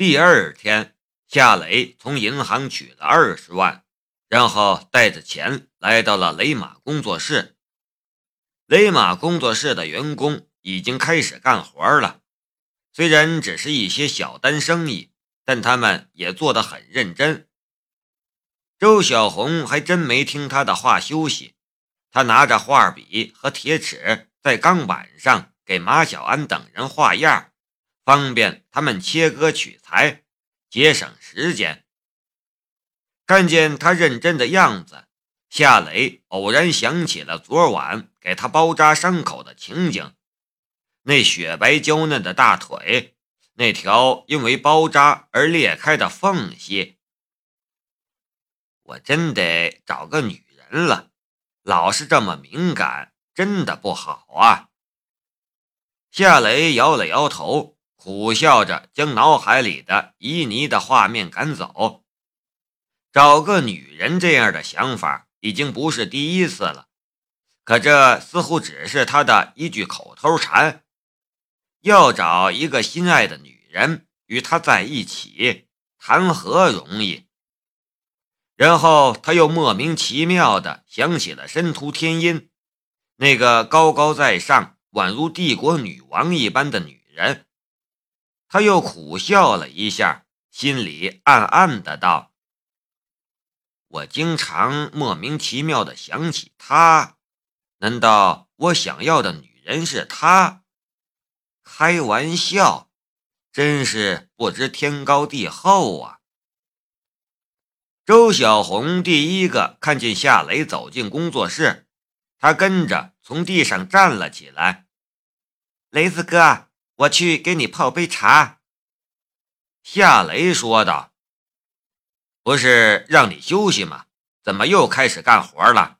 第二天，夏雷从银行取了二十万，然后带着钱来到了雷马工作室。雷马工作室的员工已经开始干活了，虽然只是一些小单生意，但他们也做得很认真。周小红还真没听他的话休息，他拿着画笔和铁尺在钢板上给马小安等人画样，方便他们切割取材，节省时间。看见他认真的样子，夏雷偶然想起了昨晚给他包扎伤口的情景，那雪白娇嫩的大腿，那条因为包扎而裂开的缝隙。我真得找个女人了，老是这么敏感，真的不好啊。夏雷摇了摇头，苦笑着将脑海里的旖旎的画面赶走。找个女人这样的想法已经不是第一次了，可这似乎只是他的一句口头禅。要找一个心爱的女人与他在一起，谈何容易？然后他又莫名其妙地想起了申屠天音，那个高高在上、宛如帝国女王一般的女人。他又苦笑了一下，心里暗暗的道：“我经常莫名其妙的想起他，难道我想要的女人是他？开玩笑，真是不知天高地厚啊！”周小红第一个看见夏雷走进工作室，她跟着从地上站了起来。雷子哥，我去给你泡杯茶。夏雷说道：“不是让你休息吗？怎么又开始干活了？”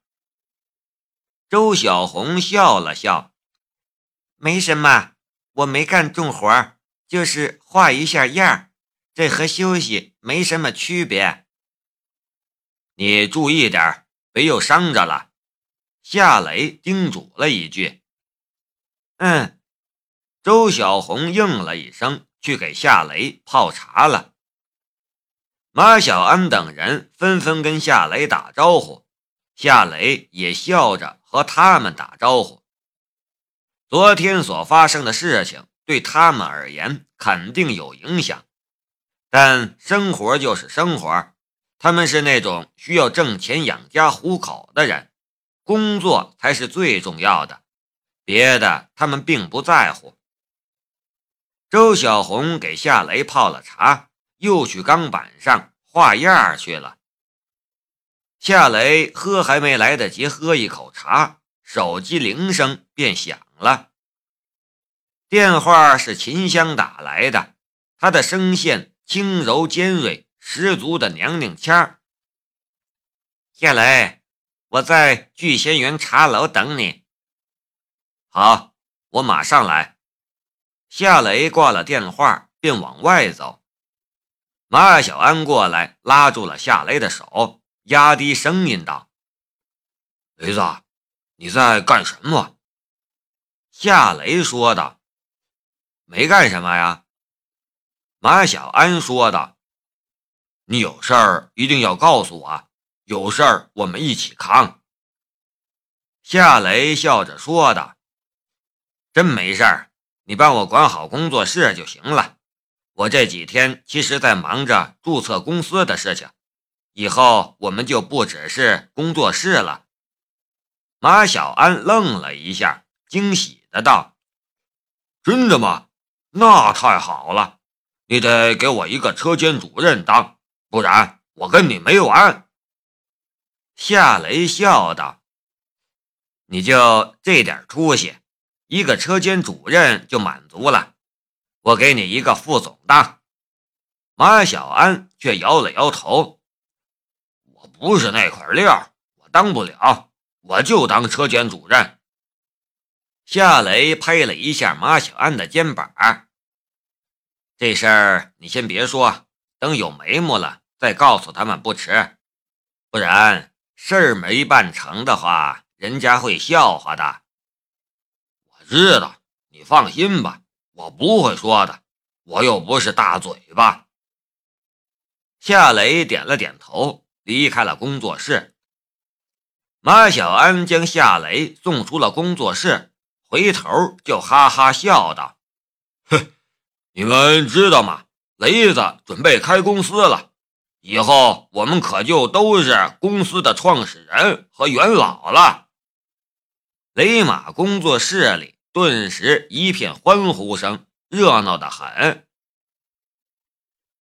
周小红笑了笑：“没什么，我没干重活，就是画一下样，这和休息没什么区别。”你注意点，别又伤着了。”夏雷叮嘱了一句。“嗯。”周小红应了一声，去给夏雷泡茶了。马小安等人纷纷跟夏雷打招呼，夏雷也笑着和他们打招呼。昨天所发生的事情对他们而言肯定有影响，但生活就是生活。他们是那种需要挣钱养家糊口的人，工作才是最重要的，别的他们并不在乎。周小红给夏雷泡了茶，又去钢板上画样去了。夏雷喝还没来得及喝一口茶，手机铃声便响了。电话是秦香打来的，她的声线轻柔尖锐。十足的娘娘腔，夏雷，我在聚仙园茶楼等你。好，我马上来。夏雷挂了电话，便往外走。马小安过来拉住了夏雷的手，压低声音道：“雷子，你在干什么？”夏雷说道：“没干什么呀。”马小安说道。你有事儿一定要告诉我，有事儿我们一起扛。”夏雷笑着说道，“真没事儿，你帮我管好工作室就行了。我这几天其实在忙着注册公司的事情，以后我们就不只是工作室了。”马小安愣了一下，惊喜的道：“真的吗？那太好了！你得给我一个车间主任当。”不然我跟你没完。”夏雷笑道，“你就这点出息，一个车间主任就满足了。我给你一个副总当。”马小安却摇了摇头：“我不是那块料，我当不了，我就当车间主任。”夏雷拍了一下马小安的肩膀：“这事儿你先别说，等有眉目了。”再告诉他们不迟，不然事儿没办成的话，人家会笑话的。知道，你放心吧，我不会说的，我又不是大嘴巴。夏雷点了点头，离开了工作室。马小安将夏雷送出了工作室，回头就哈哈笑道：“哼，你们知道吗？雷子准备开公司了，以后我们可就都是公司的创始人和元老了。”雷马工作室里顿时一片欢呼声，热闹的很。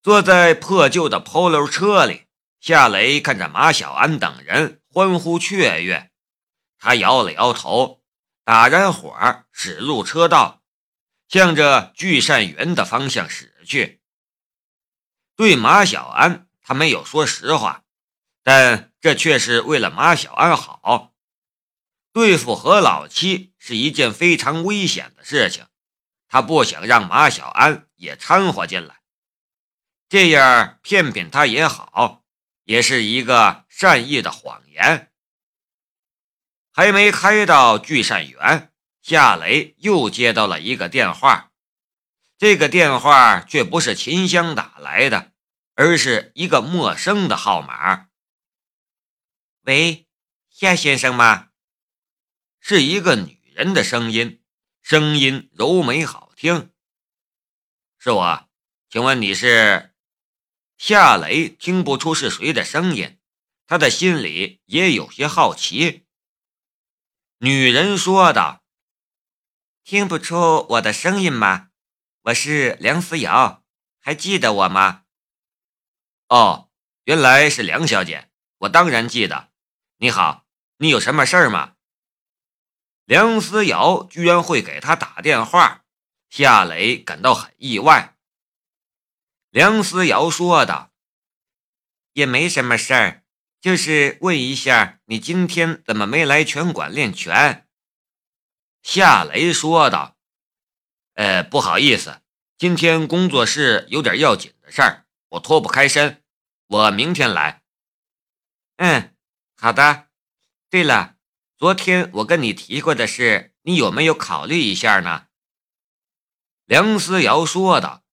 坐在破旧的 Polo 车里，夏雷看着马小安等人欢呼雀跃，他摇了摇头，打燃火，驶入车道，向着聚善园的方向驶去。对马小安，他没有说实话，但这却是为了马小安好。对付何老七是一件非常危险的事情，他不想让马小安也掺和进来，这样骗骗他也好，也是一个善意的谎言。还没开到聚善园，夏雷又接到了一个电话，这个电话却不是秦香打来的，而是一个陌生的号码。喂，夏先生吗？是一个女人的声音，声音柔美好听。是我，请问你是？夏雷听不出是谁的声音，他的心里也有些好奇。女人说道：“听不出我的声音吗？我是梁思瑶，还记得我吗？”哦，原来是梁小姐，我当然记得。你好，你有什么事儿吗？梁思瑶居然会给他打电话，夏雷感到很意外。梁思瑶说道：“也没什么事儿，就是问一下你今天怎么没来拳馆练拳。”夏雷说道：“呃，不好意思，今天工作室有点要紧的事儿，我脱不开身，我明天来。”嗯，好的。对了。昨天我跟你提过的事，你有没有考虑一下呢？梁思瑶说道。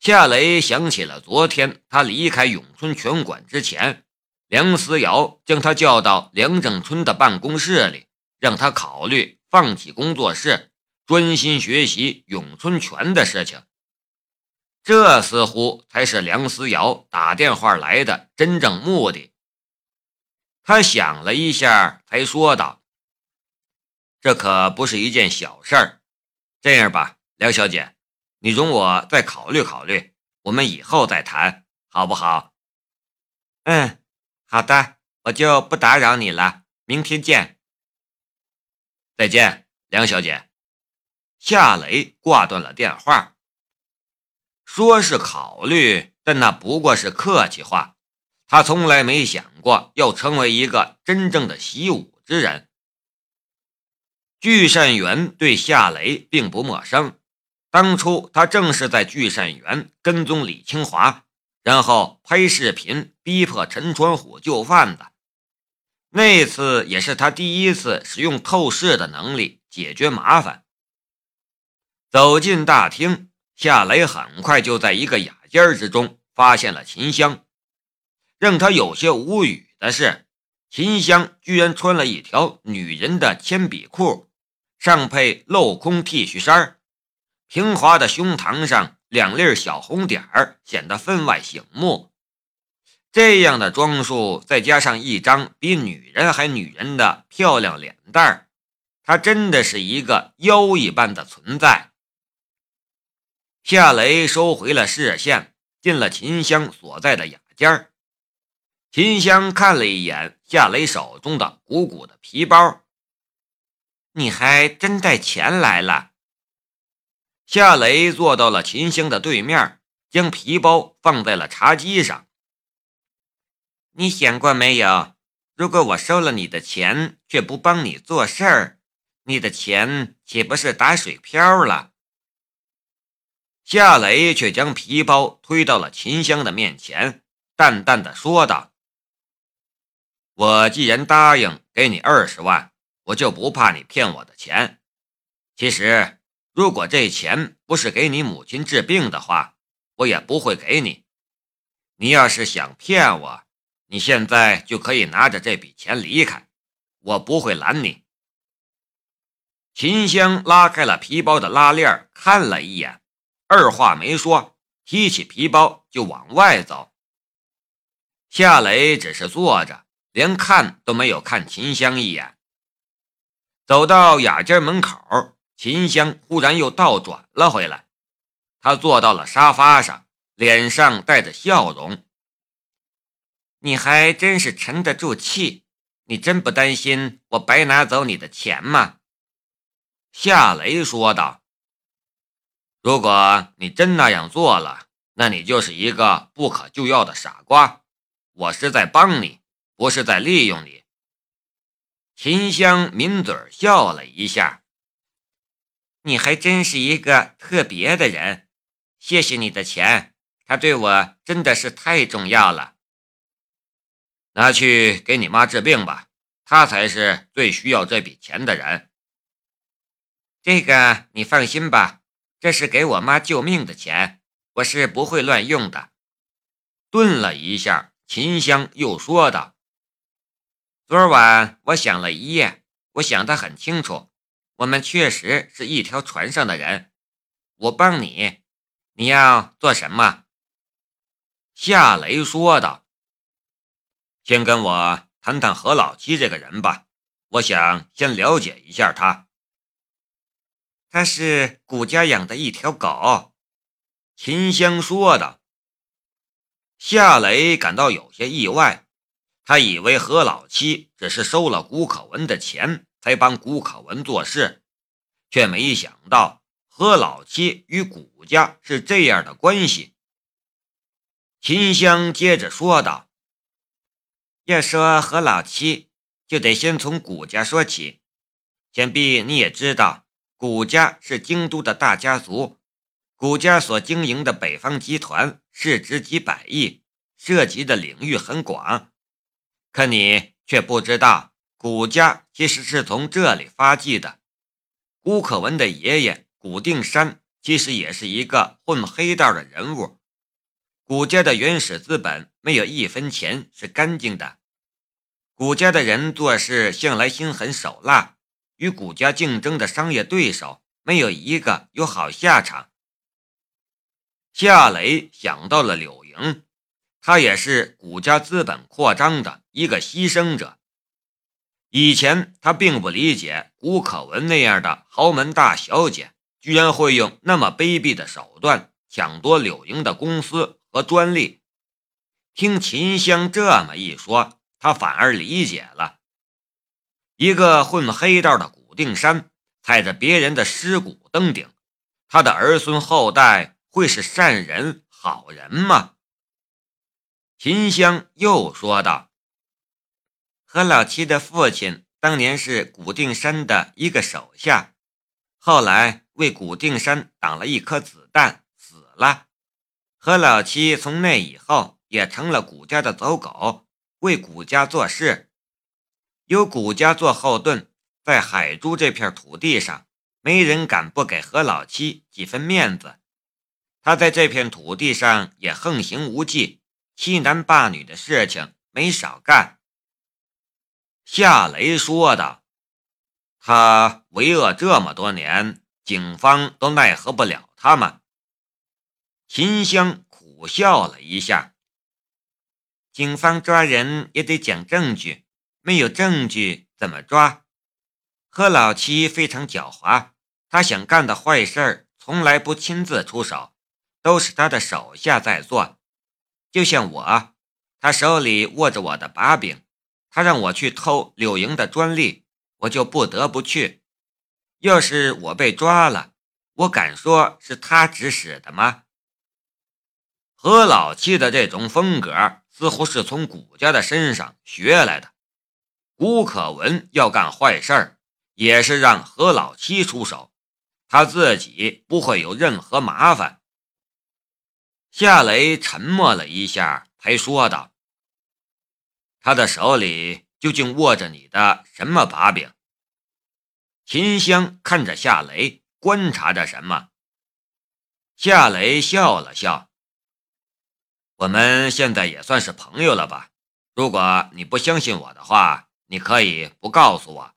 夏雷想起了昨天他离开永春拳馆之前，梁思瑶将他叫到梁正春的办公室里，让他考虑放弃工作室，专心学习咏春拳的事情。这似乎才是梁思瑶打电话来的真正目的。他想了一下，才说道：“这可不是一件小事儿。这样吧，梁小姐，你容我再考虑考虑，我们以后再谈，好不好？”“嗯，好的，我就不打扰你了，明天见。”“再见，梁小姐。”夏雷挂断了电话。说是考虑，但那不过是客气话。他从来没想过要成为一个真正的习武之人。聚善园对夏雷并不陌生，当初他正是在聚善园跟踪李清华，然后拍视频逼迫陈川虎就范的。那次也是他第一次使用透视的能力解决麻烦。走进大厅，夏雷很快就在一个雅间之中发现了秦香。让他有些无语的是，秦香居然穿了一条女人的铅笔裤，上配镂空 T 恤衫，平滑的胸膛上两粒小红点儿显得分外醒目。这样的装束，再加上一张比女人还女人的漂亮脸蛋儿，她真的是一个妖一般的存在。夏雷收回了视线，进了秦香所在的雅间儿。秦香看了一眼夏雷手中的鼓鼓的皮包，你还真带钱来了。夏雷坐到了秦香的对面，将皮包放在了茶几上。你想过没有，如果我收了你的钱，却不帮你做事儿，你的钱岂不是打水漂了？夏雷却将皮包推到了秦香的面前，淡淡的说道。我既然答应给你二十万，我就不怕你骗我的钱。其实，如果这钱不是给你母亲治病的话，我也不会给你。你要是想骗我，你现在就可以拿着这笔钱离开，我不会拦你。”秦香拉开了皮包的拉链，看了一眼，二话没说，提起皮包就往外走。夏雷只是坐着，连看都没有看秦香一眼。走到雅间门口，秦香忽然又倒转了回来，她坐到了沙发上，脸上带着笑容。你还真是沉得住气，你真不担心我白拿走你的钱吗？夏雷说道：“如果你真那样做了，那你就是一个不可救药的傻瓜。我是在帮你，不是在利用你。”秦香抿嘴笑了一下：“你还真是一个特别的人，谢谢你的钱，他对我真的是太重要了。拿去给你妈治病吧，她才是最需要这笔钱的人。”这个你放心吧，这是给我妈救命的钱，我是不会乱用的。顿了一下，秦香又说道：“昨晚我想了一夜，我想得很清楚，我们确实是一条船上的人。我帮你，你要做什么？”夏雷说道：“先跟我谈谈何老七这个人吧，我想先了解一下他。”他是谷家养的一条狗，秦香说的。夏雷感到有些意外，他以为何老七只是收了谷可文的钱才帮谷可文做事，却没想到何老七与谷家是这样的关系。秦香接着说道：“要说何老七，就得先从谷家说起，想必你也知道。”谷家是京都的大家族，谷家所经营的北方集团市值几百亿，涉及的领域很广。可你却不知道，谷家其实是从这里发迹的。谷可文的爷爷谷定山其实也是一个混黑道的人物。谷家的原始资本没有一分钱是干净的，谷家的人做事向来心狠手辣。与谷家竞争的商业对手没有一个有好下场。夏雷想到了柳莹，他也是谷家资本扩张的一个牺牲者。以前他并不理解谷可文那样的豪门大小姐居然会用那么卑鄙的手段抢夺柳莹的公司和专利。听秦香这么一说，他反而理解了。一个混黑道的古定山，踩着别人的尸骨登顶，他的儿孙后代会是善人好人吗？秦香又说道：“何老七的父亲当年是古定山的一个手下，后来为古定山挡了一颗子弹，死了。何老七从那以后也成了古家的走狗，为古家做事。”有谷家做后盾，在海珠这片土地上，没人敢不给何老七几分面子。他在这片土地上也横行无忌，欺男霸女的事情没少干。夏雷说道：“他为恶这么多年，警方都奈何不了他吗？”秦香苦笑了一下：“警方抓人也得讲证据。”没有证据怎么抓？何老七非常狡猾，他想干的坏事从来不亲自出手，都是他的手下在做。就像我，他手里握着我的把柄，他让我去偷柳莹的专利，我就不得不去。要是我被抓了，我敢说是他指使的吗？何老七的这种风格似乎是从谷家的身上学来的。谷可文要干坏事儿，也是让何老七出手，他自己不会有任何麻烦。夏雷沉默了一下，才说道：“他的手里究竟握着你的什么把柄？”秦香看着夏雷，观察着什么。夏雷笑了笑。我们现在也算是朋友了吧？如果你不相信我的话，你可以不告诉我。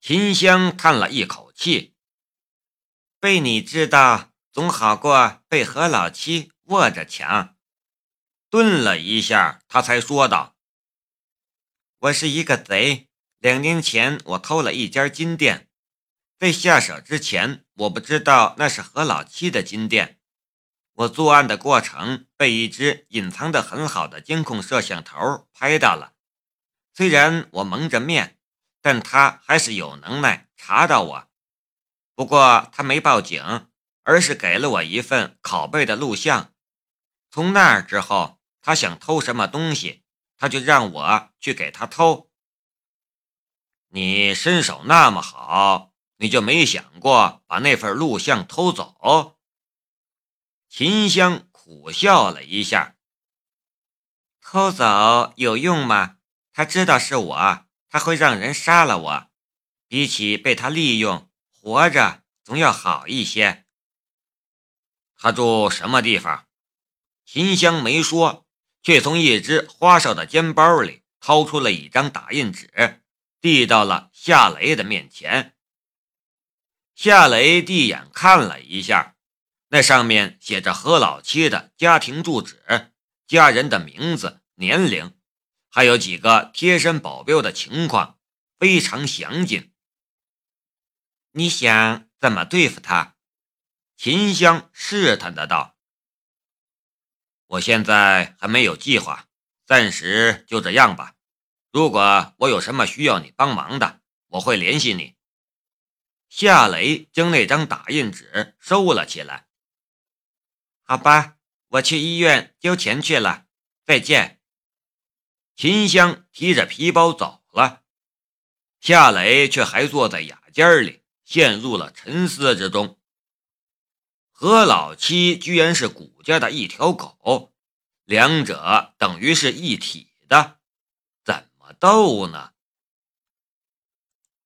秦香叹了一口气，被你知道总好过被何老七握着抢。顿了一下，他才说道：“我是一个贼。两年前，我偷了一家金店，在下手之前，我不知道那是何老七的金店。我作案的过程被一只隐藏的很好的监控摄像头拍到了。虽然我蒙着面，但他还是有能耐查到我。不过他没报警，而是给了我一份拷贝的录像。从那儿之后。”他想偷什么东西，他就让我去给他偷。你身手那么好，你就没想过把那份录像偷走？秦香苦笑了一下。偷走有用吗？他知道是我，他会让人杀了我。比起被他利用，活着总要好一些。他住什么地方？秦香没说。却从一只花哨的肩包里掏出了一张打印纸，递到了夏雷的面前。夏雷递眼看了一下，那上面写着何老七的家庭住址、家人的名字、年龄，还有几个贴身保镖的情况，非常详尽。你想怎么对付他？秦香试探的道。我现在还没有计划，暂时就这样吧。如果我有什么需要你帮忙的，我会联系你。夏雷将那张打印纸收了起来。好吧，我去医院交钱去了。再见。秦香提着皮包走了，夏雷却还坐在雅间里，陷入了沉思之中。何老七居然是谷家的一条狗，两者等于是一体的，怎么斗呢？